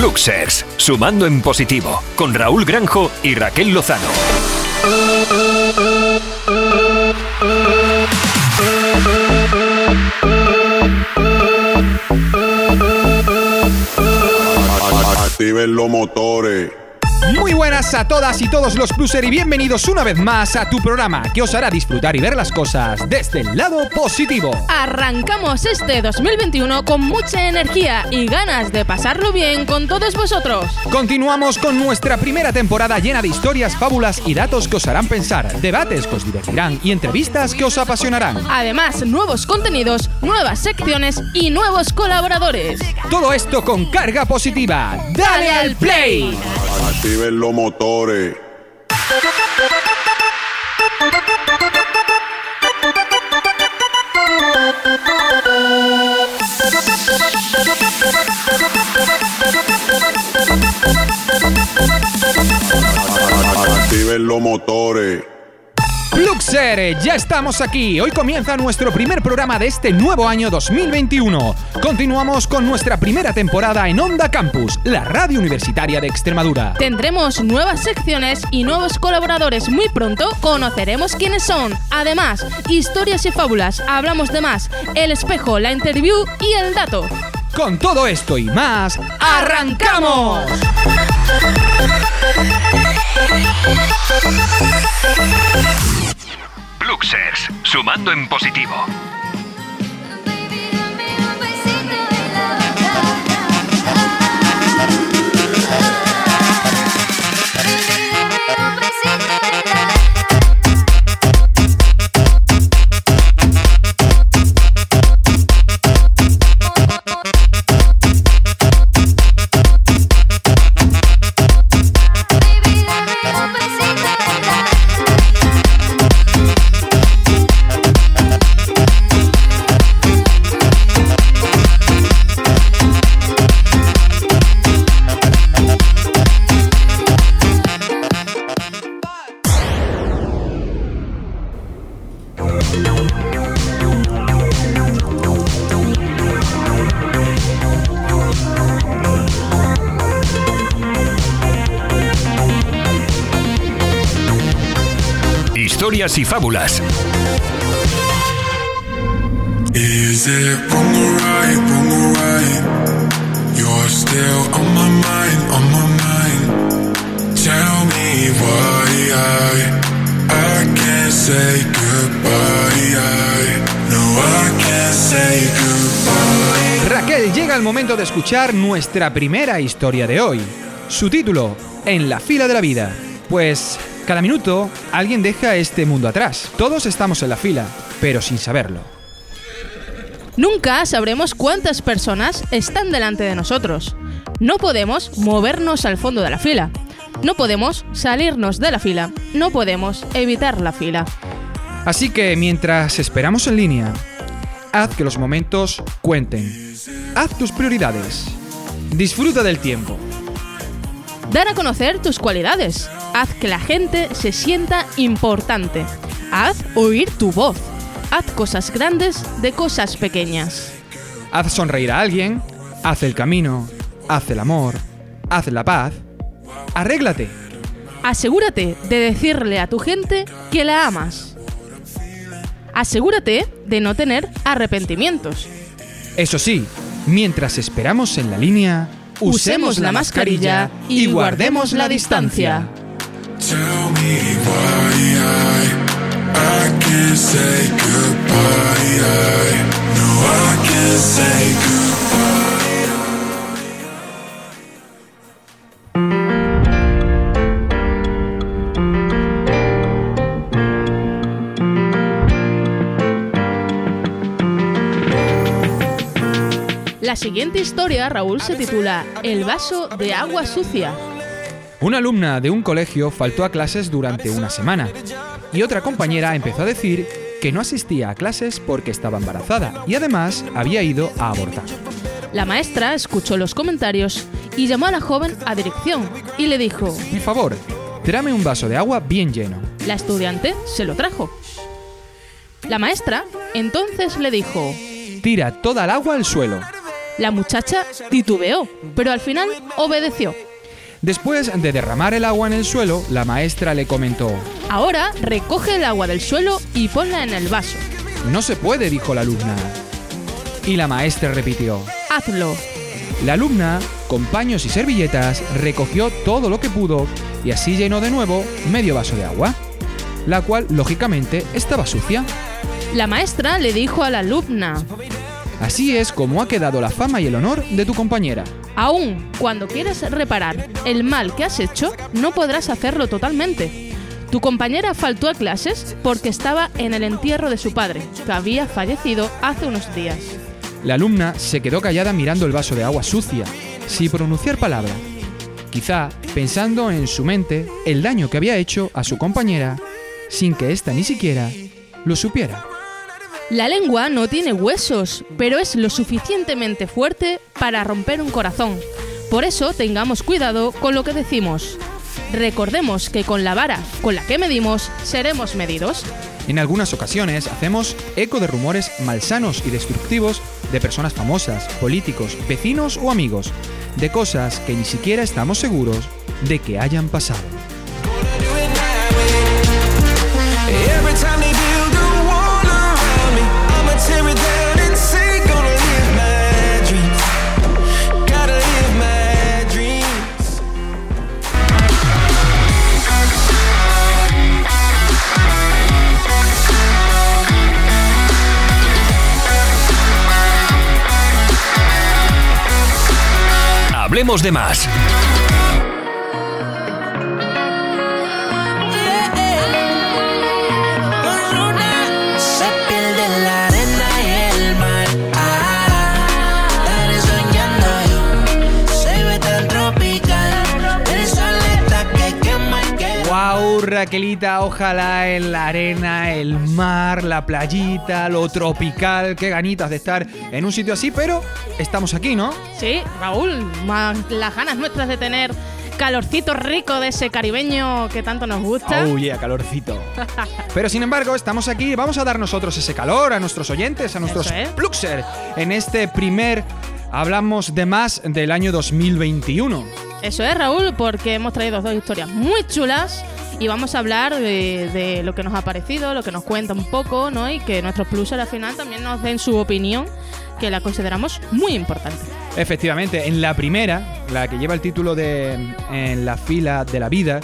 Luxers, sumando en positivo, con Raúl Granjo y Raquel Lozano. Activen los motores. Muy buenas a todas y todos los Pluser y bienvenidos una vez más a tu programa que os hará disfrutar y ver las cosas desde el lado positivo. Arrancamos este 2021 con mucha energía y ganas de pasarlo bien con todos vosotros. Continuamos con nuestra primera temporada llena de historias, fábulas y datos que os harán pensar, debates que os divertirán y entrevistas que os apasionarán. Además, nuevos contenidos, nuevas secciones y nuevos colaboradores. Todo esto con carga positiva. ¡Dale al play! Activen los motores. Activen los motores. Luxer, ya estamos aquí. Hoy comienza nuestro primer programa de este nuevo año 2021. Continuamos con nuestra primera temporada en Onda Campus, la radio universitaria de Extremadura. Tendremos nuevas secciones y nuevos colaboradores muy pronto. Conoceremos quiénes son. Además, historias y fábulas, hablamos de más, el espejo, la interview y el dato. Con todo esto y más, ¡arrancamos! Luxers, sumando en positivo. Y fábulas. Is it wrong or right, wrong or right? You're still on my mind, on my mind. Tell me why I, I can't say goodbye. I, no, I can't say goodbye. Raquel, llega el momento de escuchar nuestra primera historia de hoy. Su título, En la fila de la vida. Pues cada minuto alguien deja este mundo atrás. Todos estamos en la fila, pero sin saberlo. Nunca sabremos cuántas personas están delante de nosotros. No podemos movernos al fondo de la fila. No podemos salirnos de la fila. No podemos evitar la fila. Así que mientras esperamos en línea, haz que los momentos cuenten. Haz tus prioridades. Disfruta del tiempo. Dar a conocer tus cualidades. Haz que la gente se sienta importante. Haz oír tu voz. Haz cosas grandes de cosas pequeñas. Haz sonreír a alguien. Haz el camino. Haz el amor. Haz la paz. Arréglate. Asegúrate de decirle a tu gente que la amas. Asegúrate de no tener arrepentimientos. Eso sí, mientras esperamos en la línea, usemos la mascarilla y guardemos la distancia. La siguiente historia, Raúl, se titula El vaso de agua sucia. Una alumna de un colegio faltó a clases durante una semana y otra compañera empezó a decir que no asistía a clases porque estaba embarazada y además había ido a abortar. La maestra escuchó los comentarios y llamó a la joven a dirección y le dijo, Por favor, tráeme un vaso de agua bien lleno. la estudiante se lo trajo. La maestra entonces le dijo, Tira toda el agua al suelo. La muchacha titubeó, pero al final obedeció. Después de derramar el agua en el suelo, la maestra le comentó, Ahora recoge el agua del suelo y ponla en el vaso. No se puede, dijo la alumna. Y la maestra repitió. Hazlo. La alumna, con paños y servilletas, recogió todo lo que pudo y así llenó de nuevo medio vaso de agua, la cual, lógicamente, estaba sucia. La maestra le dijo a la alumna, Así es como ha quedado la fama y el honor de tu compañera. aún cuando quieres reparar el mal que has hecho, no podrás hacerlo totalmente. Tu compañera faltó a clases porque estaba en el entierro de su padre, que había fallecido hace unos días. La alumna se quedó callada mirando el vaso de agua sucia, sin pronunciar palabra. Quizá pensando en su mente el daño que había hecho a su compañera sin que ésta ni siquiera lo supiera. La lengua no tiene huesos, pero es lo suficientemente fuerte para romper un corazón. Por eso tengamos cuidado con lo que decimos. Recordemos que con la vara con la que medimos, seremos medidos. En algunas ocasiones hacemos eco de rumores malsanos y destructivos de personas famosas, políticos, vecinos o amigos, de cosas que ni siquiera estamos seguros de que hayan pasado. Hablemos de más. Raquelita! Ojalá en la arena, el mar, la playita, lo tropical, qué ganitas de estar en un sitio así, pero estamos aquí, ¿no? Sí, Raúl, más las ganas nuestras de tener calorcito rico de ese caribeño que tanto nos gusta. Oh, yeah, calorcito. Pero sin embargo, estamos aquí, vamos a dar nosotros ese calor a nuestros oyentes, a nuestros es. Pluxer, en este primer Hablamos de más del año 2021. Eso es, Raúl, porque hemos traído dos historias muy chulas y vamos a hablar de, lo que nos ha parecido, lo que nos cuenta un poco, ¿no? Y que nuestros plusers al final también nos den su opinión, que la consideramos muy importante. Efectivamente, en la primera, la que lleva el título de En la fila de la vida,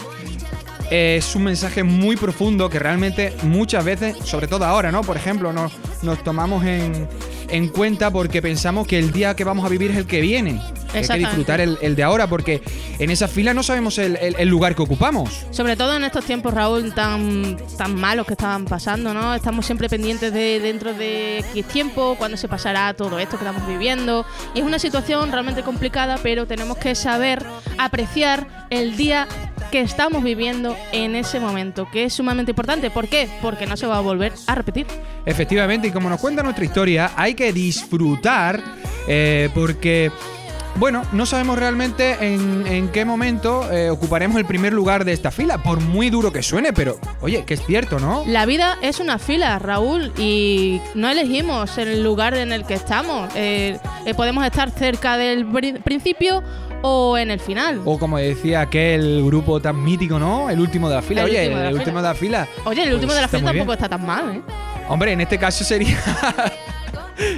es un mensaje muy profundo que realmente muchas veces, sobre todo ahora, ¿no? Por ejemplo, nos, nos tomamos en, en cuenta porque pensamos que el día que vamos a vivir es el que viene. Hay que disfrutar el, el de ahora porque en esa fila no sabemos el, el- el lugar que ocupamos. Sobre todo en estos tiempos, Raúl, tan, tan malos que estaban pasando, ¿no? Estamos siempre pendientes de dentro de X tiempo, cuándo se pasará todo esto que estamos viviendo. Y es una situación realmente complicada, pero tenemos que saber apreciar el día que estamos viviendo en ese momento, que es sumamente importante. ¿Por qué? Porque no se va a volver a repetir. Efectivamente, y como nos cuenta nuestra historia, hay que disfrutar eh, porque, bueno, no sabemos realmente en, en qué momento eh, ocuparemos el primer lugar de esta fila, por muy duro que suene, pero oye, que es cierto, ¿no? La vida es una fila, Raúl, y no elegimos el lugar en el que estamos. Eh, eh, podemos estar cerca del pri- principio o en el final. O como decía aquel grupo tan mítico, ¿no? El último de la fila. El Oye, último el fila. último de la fila. Oye, el último Pues de la está fila bien. tampoco está tan mal, ¿eh? Hombre, en este caso sería.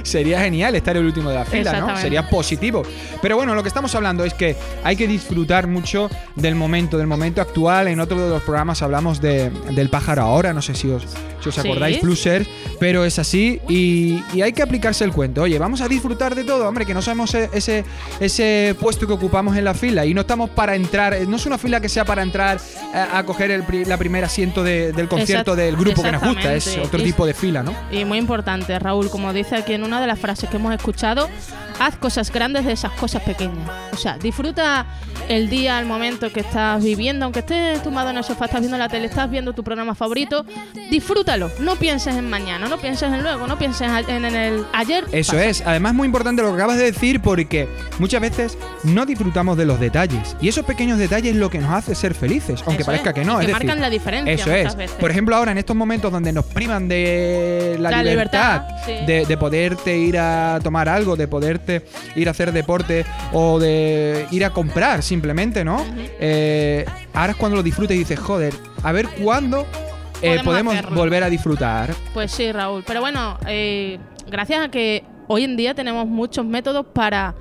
Sería genial estar el último de la fila, ¿no? Sería positivo. Pero bueno, lo que estamos hablando es que hay que disfrutar mucho del momento, del momento actual. En otro de los programas hablamos de, del pájaro ahora, no sé si os, si os acordáis, Plusers, pero es así y, y hay que aplicarse el cuento. Oye, vamos a disfrutar de todo, hombre, que no sabemos e- ese, ese puesto que ocupamos en la fila y no estamos para entrar, no es una fila que sea para entrar a, a coger el, la primer asiento de- del concierto Exact- del grupo que nos gusta, es otro tipo de fila, ¿no? Y muy importante, Raúl, como dice aquí en una de las frases que hemos escuchado, haz cosas grandes de esas cosas pequeñas. O sea, disfruta el día, el momento que estás viviendo, aunque estés tumbado en el sofá, estás viendo la tele, estás viendo tu programa favorito, disfrútalo. No pienses en mañana, no pienses en luego, no pienses en, el ayer. Eso pasa. es, además muy importante lo que acabas de decir porque muchas veces no disfrutamos de los detalles y esos pequeños detalles es lo que nos hace ser felices, aunque Eso parezca es, que no. es que decir, marcan la diferencia Eso es. veces. Por ejemplo, ahora en estos momentos donde nos privan de la, La libertad, libertad, sí. de, de poderte ir a tomar algo, de poder apetece ir a hacer deporte o de ir a comprar simplemente, ¿no? Eh, ahora es cuando lo disfrutas y dices, joder, a ver cuándo eh, Podemos volver a disfrutar. Pues sí, Raúl. Pero bueno, eh, gracias a que hoy en día tenemos muchos métodos para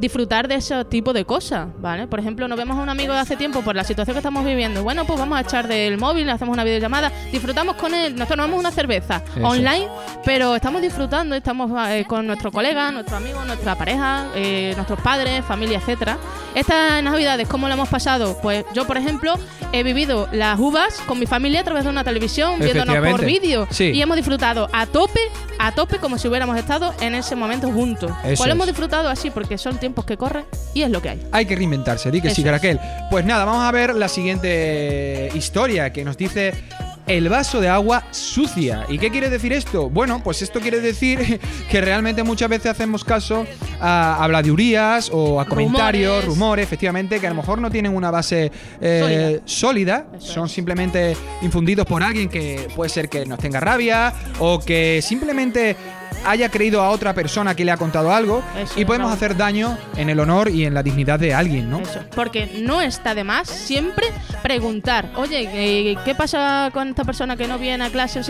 disfrutar de ese tipo de cosas, ¿vale? Por ejemplo, nos vemos a un amigo de hace tiempo por la situación que estamos viviendo. Bueno, pues vamos a echar del móvil, hacemos una videollamada, disfrutamos con él, nos tomamos una cerveza Eso. online, pero estamos disfrutando, estamos eh, con nuestro colega, nuestro amigo, nuestra pareja, eh, nuestros padres, familia, etcétera. Estas navidades, ¿cómo lo hemos pasado? Pues yo, por ejemplo, he vivido las uvas con mi familia a través de una televisión, viéndonos por vídeo. Sí. Y hemos disfrutado a tope, a tope, como si hubiéramos estado en ese momento juntos. Eso pues lo hemos disfrutado así, porque son tiempos que corren y es lo que hay. Hay que reinventarse, di que sí, Eso es. Raquel. Pues nada, vamos a ver la siguiente historia que nos dice el vaso de agua sucia. ¿Y qué quiere decir esto? Bueno, pues esto quiere decir que realmente muchas veces hacemos caso a habladurías o a comentarios, Rumores. rumores, efectivamente, que a lo mejor no tienen una base eh, sólida, son es. simplemente infundidos por alguien que puede ser que nos tenga rabia o que simplemente haya creído a otra persona que le ha contado algo Eso y podemos hacer daño en el honor y en la dignidad de alguien, ¿no? Eso. Porque no está de más siempre preguntar, oye, eh, ¿qué pasa con esta persona que no viene a clase?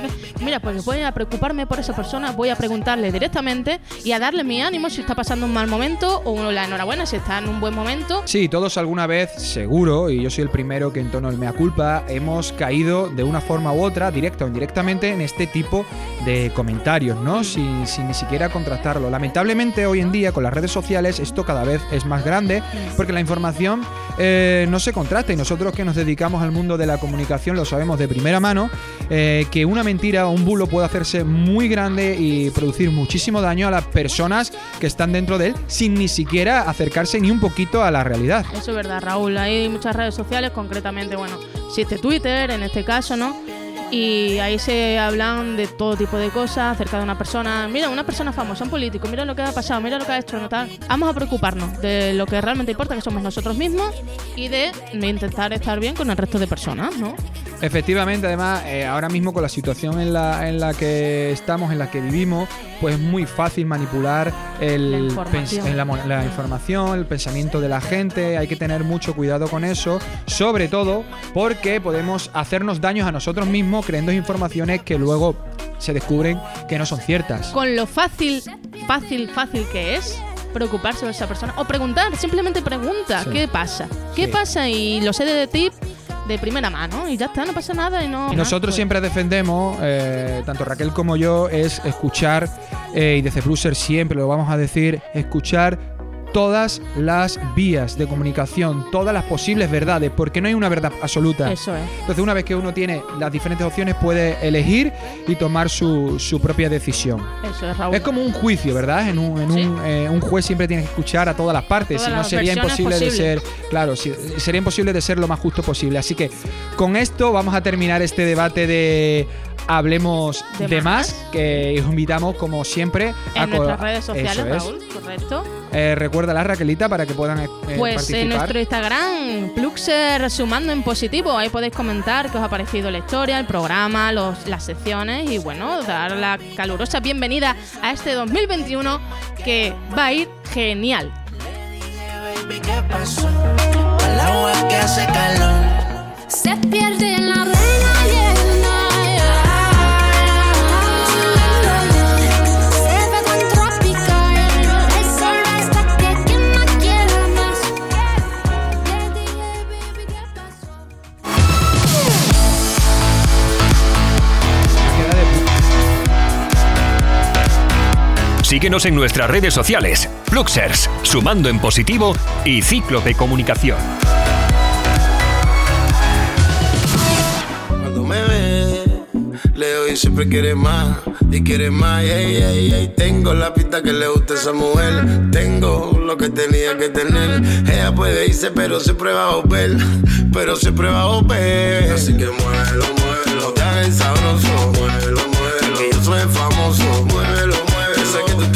Mira, pues voy a preocuparme por esa persona, voy a preguntarle directamente y a darle mi ánimo si está pasando un mal momento o la enhorabuena si está en un buen momento. Sí, todos alguna vez, seguro, y yo soy el primero que entono el mea culpa, hemos caído de una forma u otra, directa o indirectamente, en este tipo de comentarios, ¿no? Sin, sin ni siquiera contrastarlo. Lamentablemente, hoy en día, con las redes sociales, esto cada vez es más grande, porque la información eh, no se contrasta, y nosotros que nos dedicamos al mundo de la comunicación lo sabemos de primera mano, eh, que una mentira o un bulo puede hacerse muy grande y producir muchísimo daño a las personas que están dentro de él, sin ni siquiera acercarse ni un poquito a la realidad. Eso es verdad, Raúl. Hay muchas redes sociales, concretamente, bueno, existe Twitter en este caso, ¿no? Y ahí se hablan de todo tipo de cosas acerca de una persona. Mira, una persona famosa, un político, mira lo que ha pasado, mira lo que ha hecho, no tal. Vamos a preocuparnos de lo que realmente importa, que somos nosotros mismos, y de intentar estar bien con el resto de personas, ¿no? Efectivamente, además, eh, ahora mismo con la situación en la, en la que estamos, en la que vivimos, pues es muy fácil manipular el La información. en la, información, el pensamiento de la gente. Hay que tener mucho cuidado con eso, sobre todo porque podemos hacernos daños a nosotros mismos creyendo informaciones que luego se descubren que no son ciertas. Con lo fácil, fácil, fácil que es preocuparse por esa persona o preguntar, simplemente pregunta, Sí. ¿qué pasa? ¿Qué Sí. pasa? Y lo sé de ti de primera mano y ya está, no pasa nada y no. Y nosotros pues, siempre defendemos, eh, tanto Raquel como yo, es escuchar, eh, y desde Bruser siempre lo vamos a decir, escuchar todas las vías de comunicación, todas las posibles verdades, porque no hay una verdad absoluta. Eso es. Entonces, una vez que uno tiene las diferentes opciones, puede elegir y tomar su, su propia decisión. Eso es, Raúl. Es como un juicio, ¿verdad? En un, en Sí. un, eh, un juez siempre tiene que escuchar a todas las partes, si no sería imposible de ser, claro, si- sería imposible de ser lo más justo posible. Así que con esto vamos a terminar este debate de Hablemos de, De más, más. que os invitamos como siempre a en co- nuestras redes sociales. Raúl, correcto. Eh, recuerda la Raquelita para que puedan eh, Pues participar. en nuestro Instagram, Pluxer sumando en positivo, ahí podéis comentar qué os ha parecido la historia, el programa, los, las secciones y bueno, dar la calurosa bienvenida a este 2021 que va a ir genial. Baby, ¿qué pasó? Al agua que hace calor. Se pierde en la arena Síguenos en nuestras redes sociales, Fluxers, Sumando en Positivo y Cíclope Comunicación. Cuando me ve, leo y siempre quiere más y quiere más. Ey, ey, ey. Tengo la pista que le gusta a esa mujer. Tengo lo que tenía que tener. Ella puede irse, pero siempre va a. Pero siempre va a. Así que muévelo, muévelo. Hagas sabroso.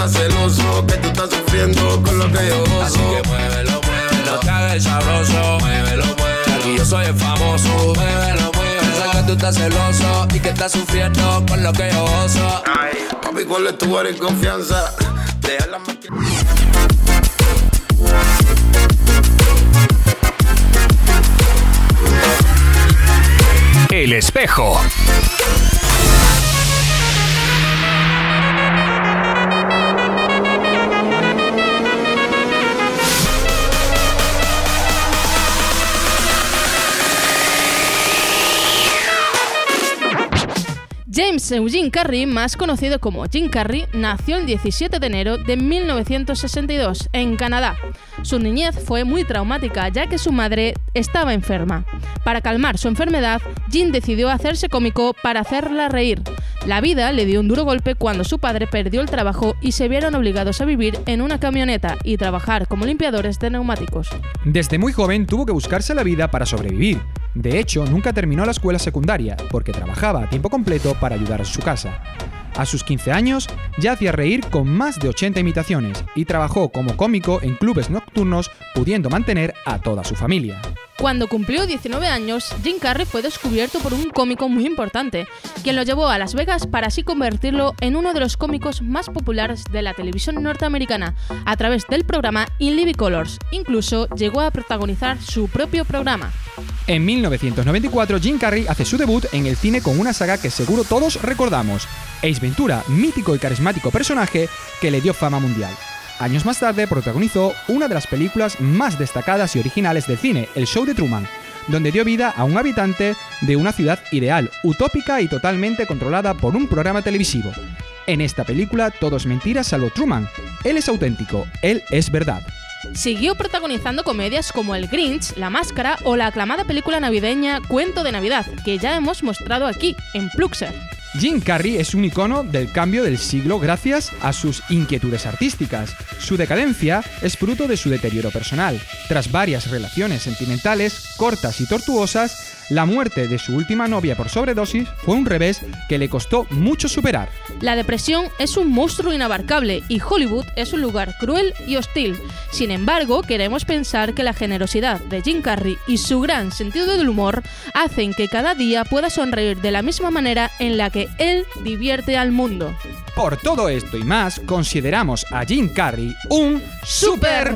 estás celoso, que tú estás sufriendo con lo que yo gozo. Así que muévelo, muévelo, te hagas el sabroso, muévelo, muévelo. Yo soy el famoso, muévelo, muévelo. Piensa que tú estás celoso y que estás sufriendo con lo que yo gozo. Ay. Papi, ¿cuál es tu hora y confianza? Deja la máquina. El espejo. James Eugene Carrey, más conocido como Jim Carrey, nació el 17 de enero de 1962 en Canadá. Su niñez fue muy traumática ya que su madre estaba enferma. Para calmar su enfermedad, Jim decidió hacerse cómico para hacerla reír. La vida le dio un duro golpe cuando su padre perdió el trabajo y se vieron obligados a vivir en una camioneta y trabajar como limpiadores de neumáticos. Desde muy joven tuvo que buscarse la vida para sobrevivir. De hecho, nunca terminó la escuela secundaria, porque trabajaba a tiempo completo para ayudar a su casa. A sus 15 años, ya hacía reír con más de 80 imitaciones y trabajó como cómico en clubes nocturnos, pudiendo mantener a toda su familia. Cuando cumplió 19 años, Jim Carrey fue descubierto por un cómico muy importante, quien lo llevó a Las Vegas para así convertirlo en uno de los cómicos más populares de la televisión norteamericana a través del programa In Living Colors. Incluso llegó a protagonizar su propio programa. En 1994, Jim Carrey hace su debut en el cine con una saga que seguro todos recordamos, Ace Ventura, mítico y carismático personaje que le dio fama mundial. Años más tarde protagonizó una de las películas más destacadas y originales del cine, El Show de Truman, donde dio vida a un habitante de una ciudad ideal, utópica y totalmente controlada por un programa televisivo. En esta película todo es mentira salvo Truman. Él es auténtico, él es verdad. Siguió protagonizando comedias como El Grinch, La Máscara o la aclamada película navideña Cuento de Navidad, que ya hemos mostrado aquí, en Pluxer. Jim Carrey es un icono del cambio del siglo gracias a sus inquietudes artísticas. Su decadencia es fruto de su deterioro personal. Tras varias relaciones sentimentales cortas y tortuosas, la muerte de su última novia por sobredosis fue un revés que le costó mucho superar. La depresión es un monstruo inabarcable y Hollywood es un lugar cruel y hostil. Sin embargo, queremos pensar que la generosidad de Jim Carrey y su gran sentido del humor hacen que cada día pueda sonreír de la misma manera en la que él divierte al mundo. Por todo esto y más, consideramos a Jim Carrey un Super.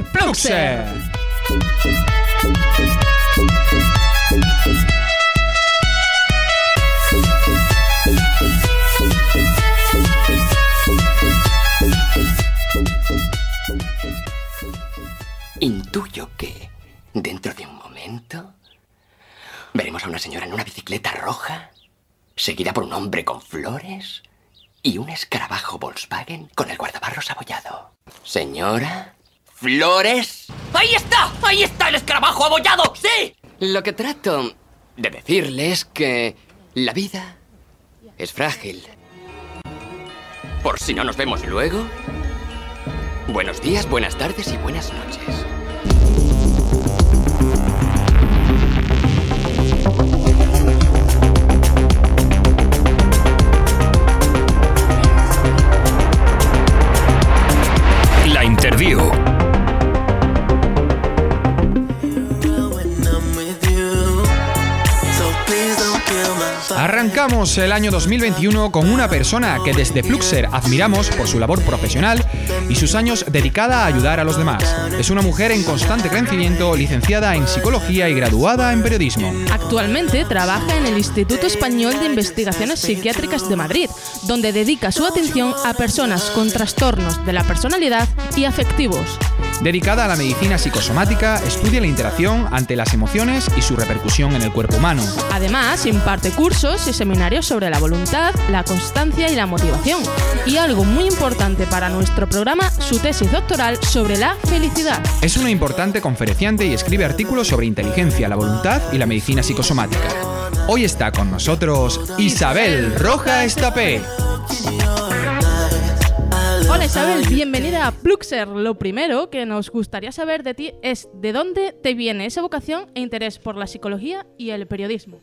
Una señora en una bicicleta roja, seguida por un hombre con flores y un escarabajo Volkswagen con el guardabarros abollado. Señora, flores. ¡Ahí está! ¡Ahí está el escarabajo abollado! ¡Sí! Lo que trato de decirle es que la vida es frágil. Por si no nos vemos luego, buenos días, buenas tardes y buenas noches. El año 2021 con una persona que desde Pluxer admiramos por su labor profesional y sus años dedicada a ayudar a los demás. Es una mujer en constante crecimiento, licenciada en psicología y graduada en periodismo. Actualmente trabaja en el Instituto Español de Investigaciones Psiquiátricas de Madrid, donde dedica su atención a personas con trastornos de la personalidad y afectivos. Dedicada a la medicina psicosomática, estudia la interacción ante las emociones y su repercusión en el cuerpo humano. Además, imparte cursos y seminarios sobre la voluntad, la constancia y la motivación. Y algo muy importante para nuestro programa, su tesis doctoral sobre la felicidad. Es una importante conferenciante y escribe artículos sobre inteligencia, la voluntad y la medicina psicosomática. Hoy está con nosotros Isabel Roja Estapé. Hola Isabel, bienvenida a Pluxer. Lo primero que nos gustaría saber de ti es de dónde te viene esa vocación e interés por la psicología y el periodismo.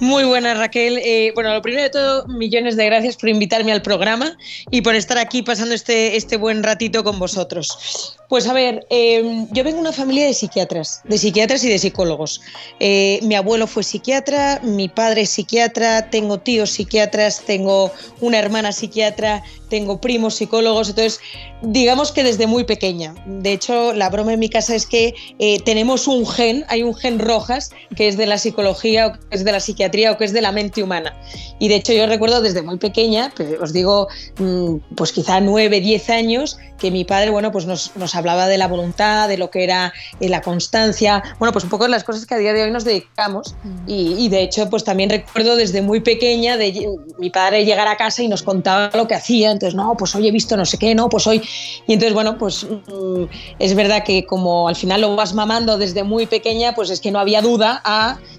Muy buenas Raquel. Eh, bueno, lo primero de todo, millones de gracias por invitarme al programa y por estar aquí pasando este, este buen ratito con vosotros. Pues a ver, eh, yo vengo de una familia de psiquiatras, de psiquiatras y de psicólogos. Eh, mi abuelo fue psiquiatra, mi padre es psiquiatra, tengo tíos psiquiatras, tengo una hermana psiquiatra, tengo primos psicólogos, entonces digamos que desde muy pequeña. De hecho, la broma en mi casa es que eh, tenemos un gen, hay un gen rojas que es de la psicología o que es de la psiquiatría o que es de la mente humana. Y de hecho yo recuerdo desde muy pequeña, pues, os digo, mm, pues quizá 9, 10 años, que mi padre, bueno, pues nos, nos hablaba de la voluntad, de lo que era eh, la constancia, bueno, pues un poco de las cosas que a día de hoy nos dedicamos. Y, y de hecho, pues también recuerdo desde muy pequeña de mi padre llegar a casa y nos contaba lo que hacía. Entonces, no, pues hoy he visto no sé qué, no, pues hoy. Y entonces, bueno, pues mm, es verdad que como al final lo vas mamando desde muy pequeña, pues es que no había duda a mm,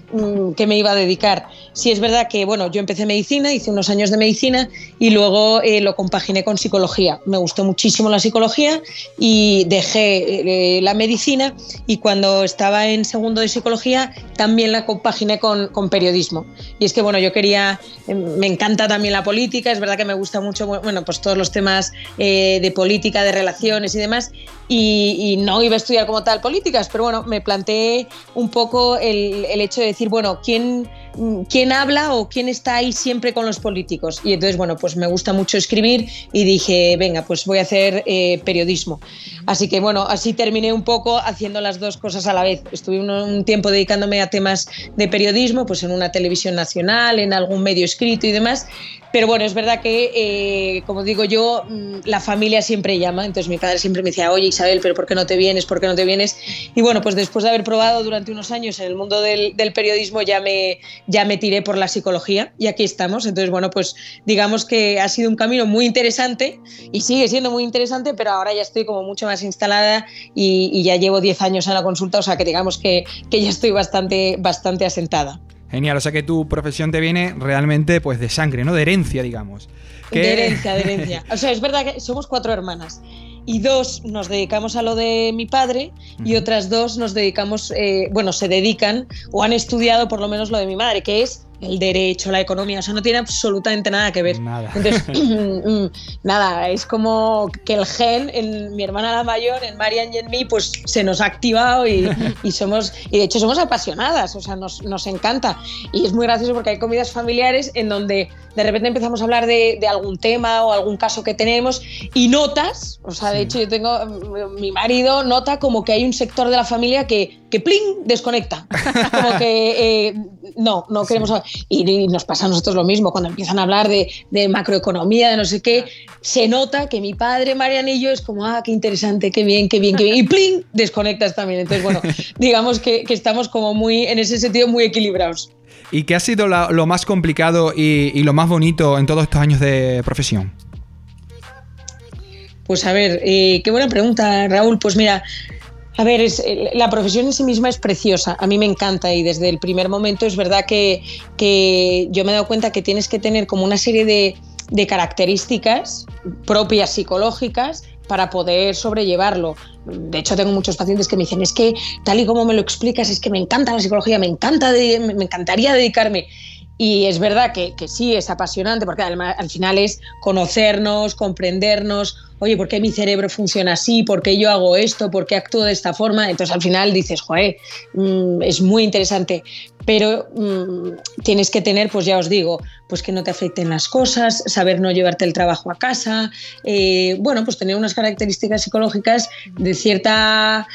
qué me iba a dedicar. Sí es verdad que, bueno, yo empecé medicina, hice unos años de medicina y luego eh, lo compaginé con psicología. Me gustó muchísimo la psicología y dejé eh, la medicina y cuando estaba en segundo de psicología también la compaginé con, periodismo. Y es que, bueno, yo quería, eh, me encanta también la política, es verdad que me gusta mucho, bueno, pues todos los temas eh, de política, de relaciones y demás. Y, y no iba a estudiar como tal políticas, pero bueno, me planteé un poco el, el hecho de decir, bueno, ¿quién, ¿quién habla o quién está ahí siempre con los políticos? Y entonces, bueno, pues me gusta mucho escribir y dije, venga, pues voy a hacer eh, periodismo. Así que bueno, así terminé un poco haciendo las dos cosas a la vez. Estuve un, tiempo dedicándome a temas de periodismo, pues en una televisión nacional, en algún medio escrito y demás. Pero bueno, es verdad que, eh, como digo yo, mm, la familia siempre llama. Entonces mi padre siempre me decía, oye Isabel, pero ¿por qué no te vienes? ¿Por qué no te vienes? Y bueno, pues después de haber probado durante unos años en el mundo del periodismo, ya me, ya me tiré por la psicología y aquí estamos. Entonces, bueno, pues digamos que ha sido un camino muy interesante y sigue siendo muy interesante, pero ahora ya estoy como mucho más instalada y, y ya llevo 10 años en la consulta, o sea que digamos que, que ya estoy bastante, bastante asentada. Genial, o sea que tu profesión te viene realmente pues de sangre, ¿no? De herencia, digamos. De herencia, de herencia. O sea, es verdad que somos cuatro hermanas y dos nos dedicamos a lo de mi padre y otras dos nos dedicamos, eh, bueno, se dedican o han estudiado por lo menos lo de mi madre, que es el derecho, la economía, o sea, no tiene absolutamente nada que ver. Nada. Entonces, mm, nada, es como que el gen en mi hermana la mayor, en Marian y en mí, pues se nos ha activado y, y somos, y de hecho somos apasionadas, o sea, nos, nos encanta. Y es muy gracioso porque hay comidas familiares en donde de repente empezamos a hablar de, de algún tema o algún caso que tenemos y notas, o sea, de hecho yo tengo, mm, mi marido nota como que hay un sector de la familia que, que pling, desconecta. Como que eh, no, no queremos hablar. Y, y nos pasa a nosotros lo mismo, cuando empiezan a hablar de, de macroeconomía, de no sé qué, se nota que mi padre, Marian y yo es como, ah, qué interesante, qué bien, qué bien, qué bien. Y pling, desconectas también. Entonces, bueno, digamos que, que estamos como muy, en ese sentido, muy equilibrados. ¿Y qué ha sido la- lo más complicado y, y lo más bonito en todos estos años de profesión? Pues a ver, eh, qué buena pregunta, Raúl. Pues mira, a ver, eh, la profesión en sí misma es preciosa, a mí me encanta y desde el primer momento es verdad que, que yo me he dado cuenta que tienes que tener como una serie de, de características propias psicológicas para poder sobrellevarlo. De hecho, tengo muchos pacientes que me dicen, es que tal y como me lo explicas, es que me encanta la psicología, me, encanta me encantaría dedicarme. Y es verdad que, que sí, es apasionante, porque al final es conocernos, comprendernos, oye, ¿por qué mi cerebro funciona así? ¿Por qué yo hago esto? ¿Por qué actúo de esta forma? Entonces al final dices, joder, mm, es muy interesante, pero mm, tienes que tener, pues ya os digo, pues que no te afecten las cosas, saber no llevarte el trabajo a casa, eh, bueno, pues tener unas características psicológicas de cierta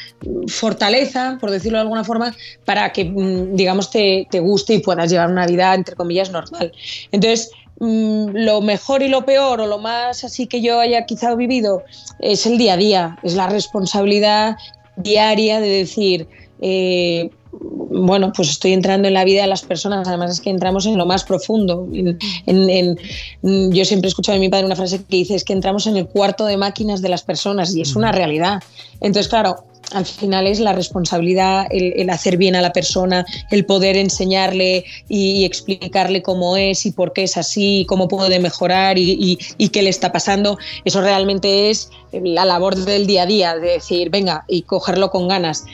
fortaleza, por decirlo de alguna forma, para que, mm, digamos, te, te guste y puedas llevar una vida, entre comillas, normal. Entonces, mm, lo mejor y lo peor, o lo más así que yo haya quizá vivido, es el día a día, es la responsabilidad diaria de decir, eh, bueno, pues estoy entrando en la vida de las personas, además es que entramos en lo más profundo. En- en- en- mm, yo siempre he escuchado de mi padre una frase que dice, es que entramos en el cuarto de máquinas de las personas y es una realidad. Entonces, claro, al final es la responsabilidad, el, hacer bien a la persona, el poder enseñarle y, explicarle cómo es y por qué es así, cómo puede mejorar y, y- y qué le está pasando. Eso realmente es la labor del día a día, de decir, venga, y cogerlo con ganas.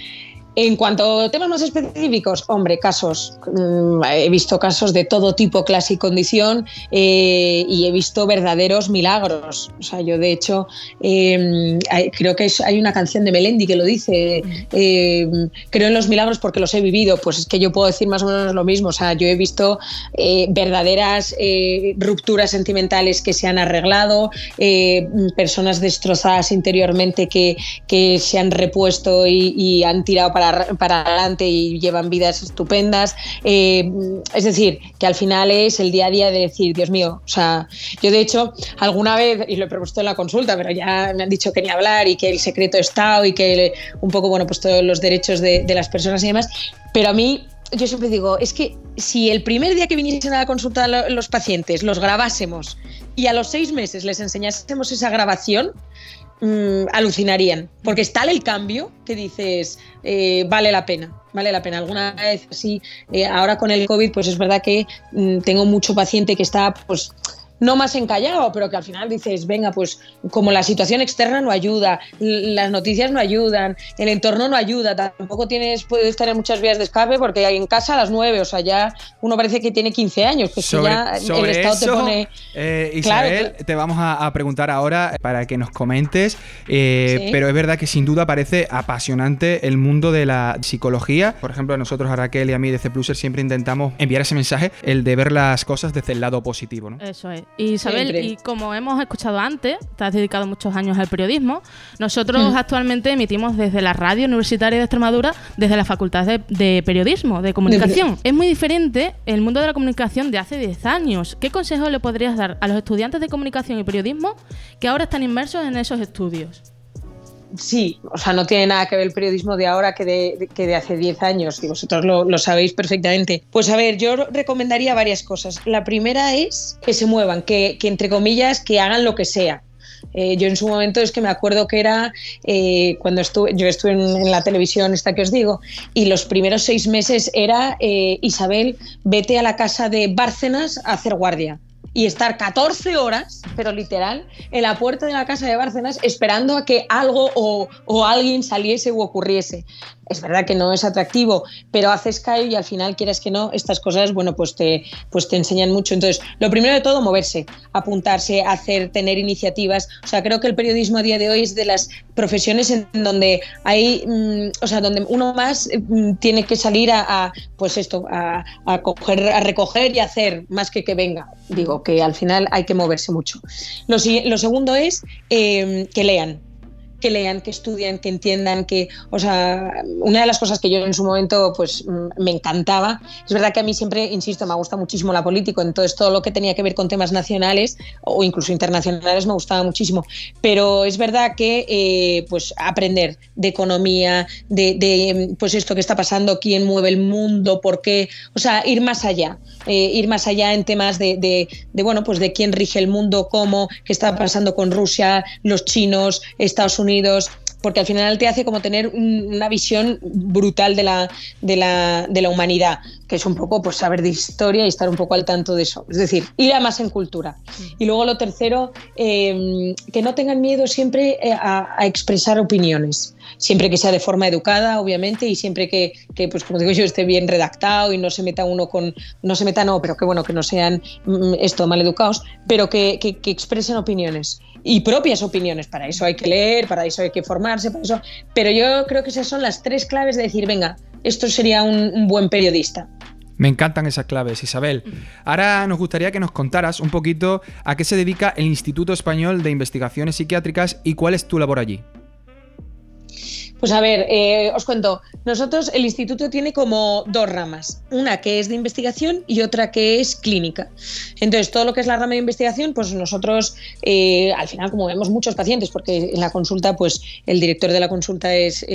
En cuanto a temas más específicos, hombre, casos. mm, he visto casos de todo tipo, clase y condición eh, y he visto verdaderos milagros. O sea, yo de hecho hay- creo que hay una canción de Melendi que lo dice. eh, creo en los milagros porque los he vivido. Pues es que yo puedo decir más o menos lo mismo. O sea, yo he visto eh, verdaderas eh, rupturas sentimentales que se han arreglado, personas destrozadas interiormente que, se han repuesto y han tirado para, para adelante y llevan vidas estupendas. Eh, es decir, que al final es el día a día de decir, Dios mío, o sea, yo de hecho alguna vez, y lo he propuesto en la consulta, pero ya me han dicho que ni hablar y que el secreto Estado y que un poco, bueno, pues todos los derechos de, de las personas y demás, pero a mí yo siempre digo, es que si el primer día que viniesen a la consulta lo- los pacientes los grabásemos y a los seis meses les enseñásemos esa grabación, mm, alucinarían, porque es tal el cambio que dices, eh, vale la pena, vale la pena. Alguna vez, sí, eh, ahora con el COVID, pues es verdad que mm, tengo mucho paciente que está, pues no más encallado, pero que al final dices, venga, pues como la situación externa no ayuda, las noticias no ayudan, el entorno no ayuda, tampoco tienes, puedes tener muchas vías de escape porque hay en casa a las 9, o sea, ya uno parece que tiene 15 años, que es que ya el Estado te pone... eh, Claro, Isabel, te vamos a, a preguntar ahora para que nos comentes, eh, Sí. pero es verdad que sin duda parece apasionante el mundo de la psicología. Por ejemplo, a nosotros, a Raquel y a mí de C Pluser, siempre intentamos enviar ese mensaje, el de ver las cosas desde el lado positivo, ¿no? Eso es. Y Isabel, Siempre. y como hemos escuchado antes, te has dedicado muchos años al periodismo. Nosotros Mm. actualmente emitimos desde la radio universitaria de Extremadura, desde la Facultad de, de Periodismo, de Comunicación. Es muy diferente el mundo de la comunicación de hace 10 años. ¿Qué consejo le podrías dar a los estudiantes de comunicación y periodismo que ahora están inmersos en esos estudios? Sí, o sea, no tiene nada que ver el periodismo de ahora que de, que de hace 10 años, y vosotros lo, lo sabéis perfectamente. Pues a ver, yo recomendaría varias cosas. La primera es que se muevan, que, entre comillas, que hagan lo que sea. Eh, yo en su momento es que me acuerdo que era eh, cuando estuve, yo estuve en, en la televisión esta que os digo, y los primeros seis meses era eh, Isabel, vete a la casa de Bárcenas a hacer guardia y estar 14 horas, pero literal, en la puerta de la casa de Bárcenas esperando a que algo o, o alguien saliese u ocurriese. Es verdad que no es atractivo, pero haces callo y al final, quieras que no, estas cosas, bueno, pues te, pues te enseñan mucho. Entonces, lo primero de todo, moverse, apuntarse, hacer, tener iniciativas. O sea, creo que el periodismo a día de hoy es de las profesiones en donde hay, mm, o sea, donde uno más mm, tiene que salir a, a, pues esto, a, a coger, a recoger y hacer más que que venga. Digo que al final hay que moverse mucho. Lo, segundo es eh, que lean que lean, que estudien, que entiendan, que, o sea, una de las cosas que yo en su momento pues mm, me encantaba, es verdad que a mí siempre, insisto, me gusta muchísimo la política, entonces todo lo que tenía que ver con temas nacionales o incluso internacionales me gustaba muchísimo, pero es verdad que eh, pues aprender de economía, de, de, pues esto que está pasando, quién mueve el mundo, por qué, o sea, ir más allá, eh, ir más allá en temas de, de, de, bueno, pues de quién rige el mundo, cómo, qué está pasando con Rusia, los chinos, Estados Unidos, porque al final te hace como tener un- una visión brutal de la, de, la, de la humanidad, que es un poco pues saber de historia y estar un poco al tanto de eso. Es decir, ir a más en cultura. Y luego lo tercero, eh, que no tengan miedo siempre eh, a, a expresar opiniones. Siempre que sea de forma educada, obviamente, y siempre que, que, pues como digo yo, esté bien redactado y no se meta uno con. No se meta, no, pero que bueno, que no sean mm, esto mal educados, pero que, que- expresen opiniones y propias opiniones. Para eso hay que leer, para eso hay que formarse, para eso. Pero yo creo que esas son las tres claves de decir, venga, esto sería un, un buen periodista. Me encantan esas claves, Isabel. Ahora nos gustaría que nos contaras un poquito a qué se dedica el Instituto Español de Investigaciones Psiquiátricas y cuál es tu labor allí. Pues a ver, eh, os cuento. Nosotros, el instituto tiene como dos ramas. Una que es de investigación y otra que es clínica. Entonces, todo lo que es la rama de investigación, pues nosotros, eh, al final, como vemos muchos pacientes, porque en la consulta, pues el director de la consulta es,